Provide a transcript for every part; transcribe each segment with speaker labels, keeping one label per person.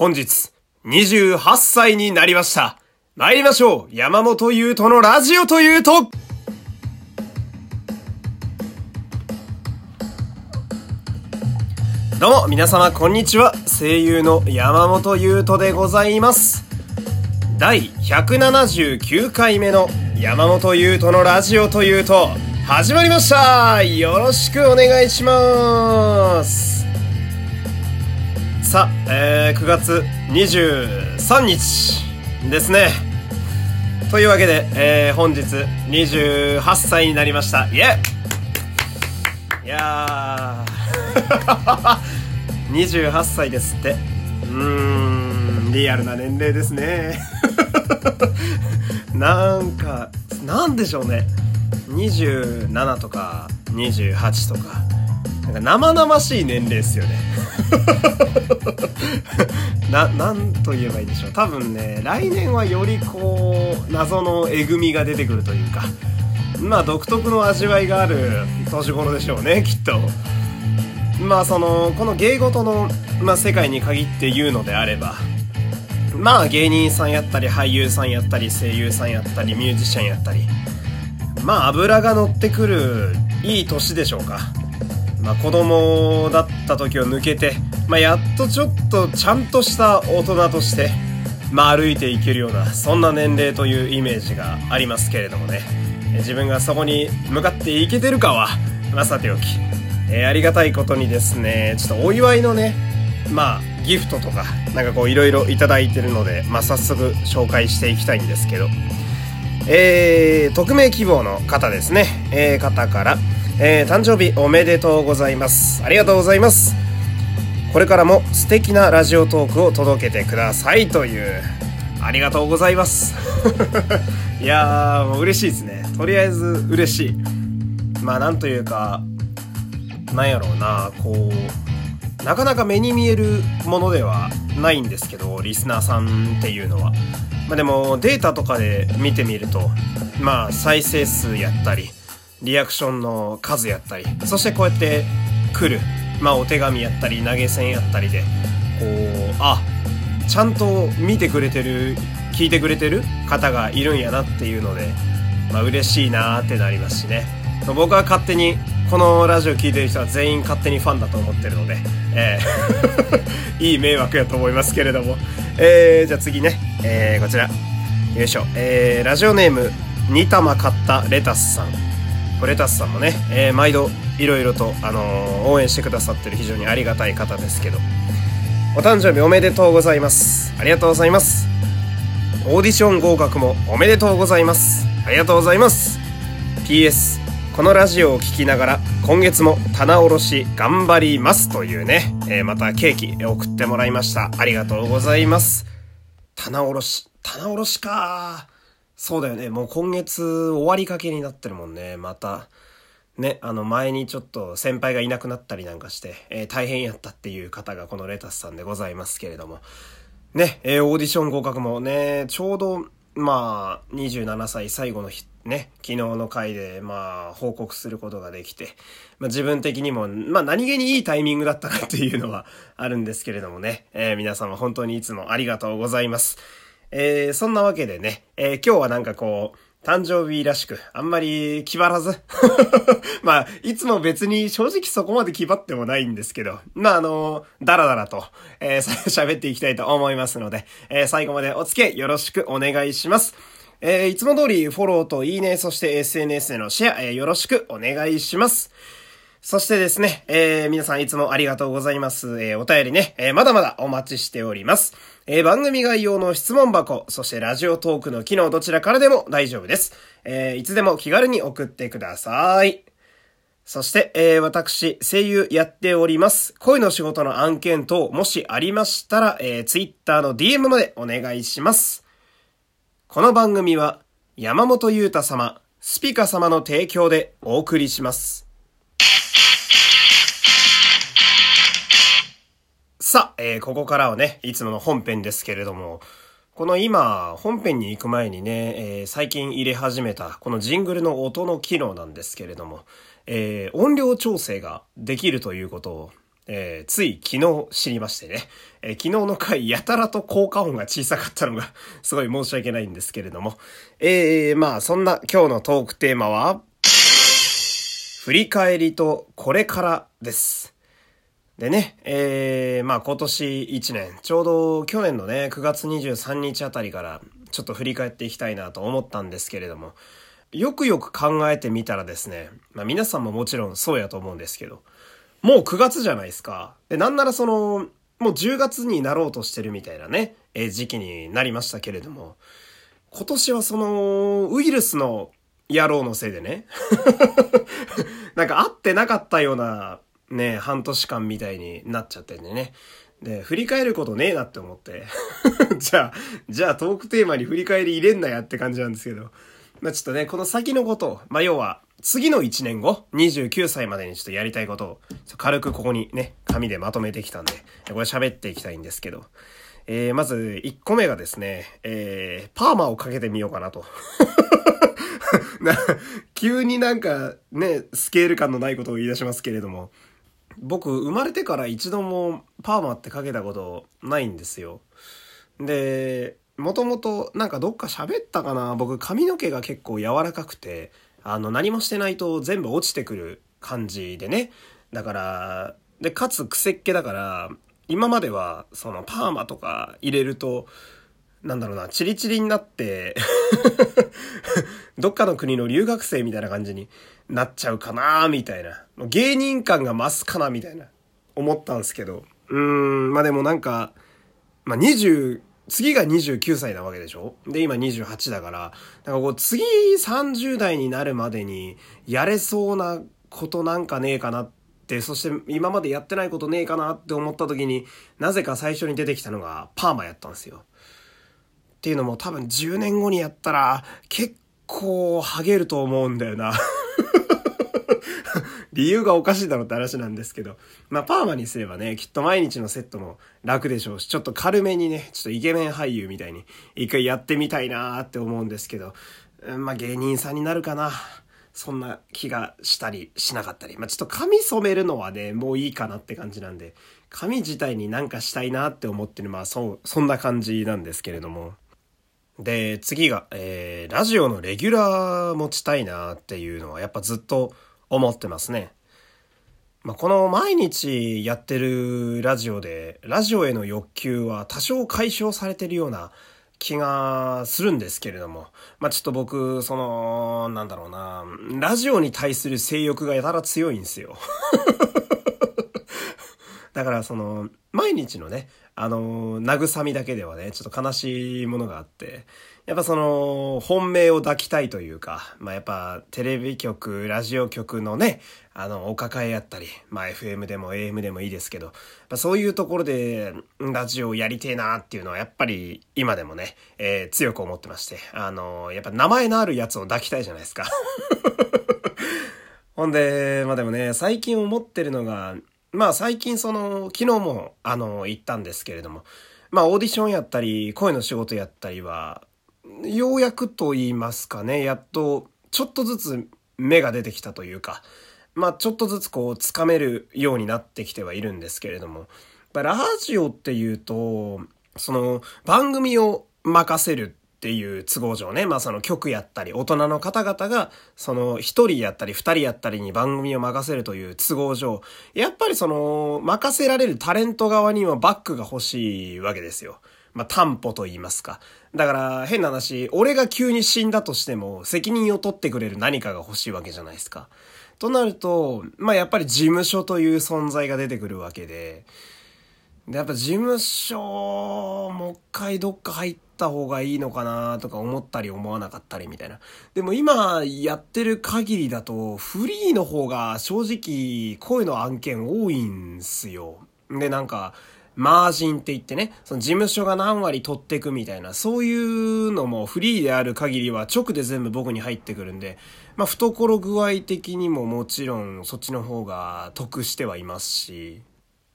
Speaker 1: 本日、28歳になりました。参りましょう山本優斗のラジオというとどうも、皆様、こんにちは。声優の山本優斗でございます。第179回目の山本優斗のラジオというと、始まりましたよろしくお願いしますさあ、えー、9月23日ですね。というわけで、えー、本日28歳になりました。イエイいやー 28歳ですって。うーん、リアルな年齢ですね。なんか、なんでしょうね。27とか28とか。なんか生々しい年齢ですよね。な、なんと言えばいいでしょう。多分ね、来年はよりこう、謎のえぐみが出てくるというか、まあ独特の味わいがある年頃でしょうね、きっと。まあその、この芸事の、まあ世界に限って言うのであれば、まあ芸人さんやったり、俳優さんやったり、声優さんやったり、ミュージシャンやったり、まあ油が乗ってくるいい年でしょうか。まあ子供だった時を抜けて、まあやっとちょっとちゃんとした大人として、まあ歩いていけるような、そんな年齢というイメージがありますけれどもね。自分がそこに向かっていけてるかは、まあさておき。えーありがたいことにですね、ちょっとお祝いのね、まあギフトとか、なんかこういろいろいただいてるので、まあ早速紹介していきたいんですけど。えー、匿名希望の方ですね。えー、方から、えー、誕生日おめでとうございます。ありがとうございます。これからも素敵なラジオトークを届けてくださいという、ありがとうございます。いやー、もう嬉しいですね。とりあえず嬉しい。まあなんというか、なんやろうな、こう、なかなか目に見えるものではないんですけど、リスナーさんっていうのは。まあでもデータとかで見てみると、まあ再生数やったり、リアクションの数やったり、そしてこうやって来る、まあお手紙やったり投げ銭やったりで、こう、あ、ちゃんと見てくれてる、聞いてくれてる方がいるんやなっていうので、まあ嬉しいなってなりますしね。僕は勝手にこのラジオ聞いてる人は全員勝手にファンだと思ってるので、えー いい迷惑やと思いますけれども。えー、じゃあ次ね、えー、こちら。よいしょ。えー、ラジオネーム、煮玉買ったレタスさん。これレタスさんもね、えー、毎度いろいろと、あのー応援してくださってる非常にありがたい方ですけど。お誕生日おめでとうございます。ありがとうございます。オーディション合格もおめでとうございます。ありがとうございます。PS このラジオを聴きながら今月も棚卸し頑張りますというね、えーまたケーキ送ってもらいました。ありがとうございます。棚卸し、棚卸しか。そうだよね。もう今月終わりかけになってるもんね。また。ね、あの前にちょっと先輩がいなくなったりなんかして、えー大変やったっていう方がこのレタスさんでございますけれども。ね、えーオーディション合格もね、ちょうど、まあ、27歳最後の日、ね、昨日の回で、まあ、報告することができて、まあ自分的にも、まあ何気にいいタイミングだったなっていうのはあるんですけれどもね、えー皆様本当にいつもありがとうございます。えーそんなわけでね、えー今日はなんかこう、誕生日らしく、あんまり気張らず。まあ、いつも別に正直そこまで気張ってもないんですけど、まああの、だらだらと、えー、喋っていきたいと思いますので、えー最後までお付き合いよろしくお願いします。えーいつも通りフォローといいね、そして SNS でのシェア、えーよろしくお願いします。そしてですね、えー皆さんいつもありがとうございます。えーお便りね、えーまだまだお待ちしております。えー番組概要の質問箱、そしてラジオトークの機能どちらからでも大丈夫です。えーいつでも気軽に送ってください。そして、えー私、声優やっております。声の仕事の案件等、もしありましたら、えー、Twitter の DM までお願いします。この番組は、山本優太様、スピカ様の提供でお送りします。さあ、えーここからはね、いつもの本編ですけれども、この今、本編に行く前にね、えー最近入れ始めた、このジングルの音の機能なんですけれども、えー音量調整ができるということを、えー、つい昨日知りましてね、えー、昨日の回やたらと効果音が小さかったのが すごい申し訳ないんですけれども、えー、まあそんな今日のトークテーマは、振り返りとこれからです。でね、えー、まあ今年1年、ちょうど去年のね、9月23日あたりからちょっと振り返っていきたいなと思ったんですけれども、よくよく考えてみたらですね、まあ皆さんももちろんそうやと思うんですけど、もう9月じゃないですか。で、なんならその、もう10月になろうとしてるみたいなね、えー、時期になりましたけれども、今年はその、ウイルスの野郎のせいでね、なんか会ってなかったようなね、半年間みたいになっちゃってんでね。で、振り返ることねえなって思って。じゃあ、じゃあトークテーマに振り返り入れんなやって感じなんですけど。まあちょっとね、この先のことを、まあ要は、次の1年後、29歳までにちょっとやりたいことを、軽くここにね、紙でまとめてきたんで、これ喋っていきたいんですけど。えー、まず、1個目がですね、えー、パーマをかけてみようかなと。な急になんかね、スケール感のないことを言い出しますけれども、僕生まれてから一度もパーマってかけたことないんですよ。で、もともとなんかどっか喋ったかな？僕髪の毛が結構柔らかくて、あの何もしてないと全部落ちてくる感じでね。だから、で、かつ癖っ気だから、今まではそのパーマとか入れると、なんだろうな、チリチリになって どっかの国の留学生みたいな感じになっちゃうかなみたいな。芸人感が増すかなみたいな、思ったんですけど。うーん、まあでもなんか、まあ20、次が29歳なわけでしょ？で、今28だから、なんかこう次30代になるまでにやれそうなことなんかねえかなって、そして今までやってないことねえかなって思った時に、なぜか最初に出てきたのがパーマやったんですよ。っていうのも多分10年後にやったら結構ハゲると思うんだよな 理由がおかしいだろうって話なんですけど。まあ、パーマにすればね、きっと毎日のセットも楽でしょうし、ちょっと軽めにね、ちょっとイケメン俳優みたいに一回やってみたいなーって思うんですけど、まあ、芸人さんになるかな。そんな気がしたりしなかったり。まあ、ちょっと髪染めるのはね、もういいかなって感じなんで、髪自体になんかしたいなって思ってる、まあ、そう、そんな感じなんですけれども。で、次が、えー、ラジオのレギュラー持ちたいなっていうのはやっぱずっと思ってますね。まあ、この毎日やってるラジオで、ラジオへの欲求は多少解消されてるような気がするんですけれども、まあ、ちょっと僕、その、なんだろうな、ラジオに対する性欲がやたら強いんですよ。だからその、毎日のね、あの、慰みだけではね、ちょっと悲しいものがあって、やっぱその、本命を抱きたいというか、まあやっぱテレビ局、ラジオ局のね、あの、お抱えやったり、まあ FM でも AM でもいいですけど、そういうところで、ラジオをやりてえなっていうのはやっぱり今でもね、えー、強く思ってまして、あの、やっぱ名前のあるやつを抱きたいじゃないですか。ほんで、まあでもね、最近思ってるのが、まあ最近その、昨日もあの、行ったんですけれども、まあオーディションやったり、声の仕事やったりは、ようやくと言いますかね、やっと、ちょっとずつ芽が出てきたというか、まあちょっとずつこう、つかめるようになってきてはいるんですけれども、ラジオっていうと、その、番組を任せるっていう都合上ね、まあその曲やったり、大人の方々が、その一人やったり二人やったりに番組を任せるという都合上、やっぱりその、任せられるタレント側にはバックが欲しいわけですよ。まあ担保と言いますか。だから変な話、俺が急に死んだとしても責任を取ってくれる何かが欲しいわけじゃないですか。となると、まあやっぱり事務所という存在が出てくるわけで、で、やっぱ事務所、もう一回どっか入った方がいいのかなとか思ったり思わなかったりみたいな。でも今やってる限りだと、フリーの方が正直声の案件多いんすよ。で、なんか、マージンって言ってね、その事務所が何割取ってくみたいな、そういうのもフリーである限りは直で全部僕に入ってくるんで、まあ懐具合的にももちろんそっちの方が得してはいますし、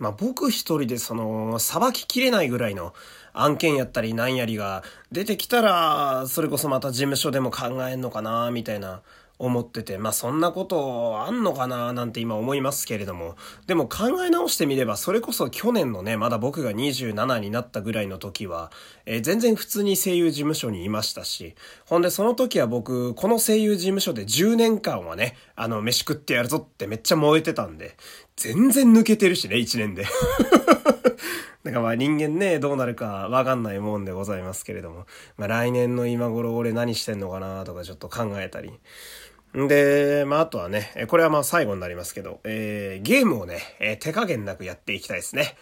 Speaker 1: まあ僕一人でその、裁ききれないぐらいの案件やったり何やりが出てきたら、それこそまた事務所でも考えんのかな、みたいな思ってて、まあそんなことあんのかななんて今思いますけれども、でも考え直してみれば、それこそ去年のね、まだ僕が27になったぐらいの時は、えー、全然普通に声優事務所にいましたし、ほんでその時は僕、この声優事務所で10年間はね、あの、飯食ってやるぞってめっちゃ燃えてたんで、全然抜けてるしね、1年で。だかまあ人間ね、どうなるかわかんないもんでございますけれども、まあ来年の今頃俺何してんのかなとかちょっと考えたり。んで、まああとはね、これはまあ最後になりますけど、えー、ゲームをね、えー、手加減なくやっていきたいですね。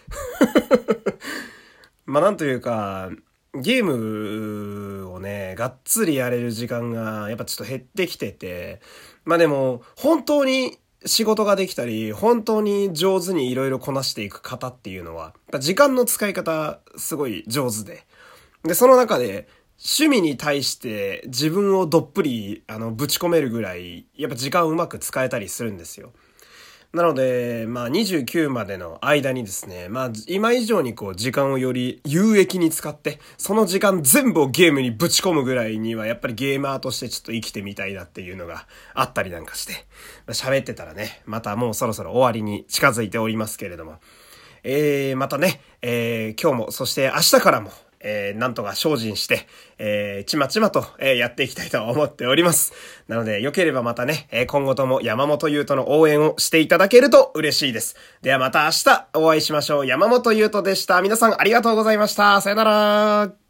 Speaker 1: まあなんというか、ゲームをね、がっつりやれる時間がやっぱちょっと減ってきてて、まあでも、本当に仕事ができたり、本当に上手にいろいろこなしていく方っていうのは、時間の使い方すごい上手で。で、その中で、趣味に対して自分をどっぷり、あの、ぶち込めるぐらい、やっぱ時間をうまく使えたりするんですよ。なので、まあ29までの間にですね、まあ今以上にこう時間をより有益に使って、その時間全部をゲームにぶち込むぐらいにはやっぱりゲーマーとしてちょっと生きてみたいなっていうのがあったりなんかして、喋ってたらね、またもうそろそろ終わりに近づいておりますけれども、えー、またね、えー、今日も、そして明日からも、えー、なんとか精進して、えー、ちまちまと、えー、やっていきたいと思っております。なので、良ければまたね、えー、今後とも山本優斗の応援をしていただけると嬉しいです。ではまた明日お会いしましょう。山本優斗でした。皆さんありがとうございました。さよなら。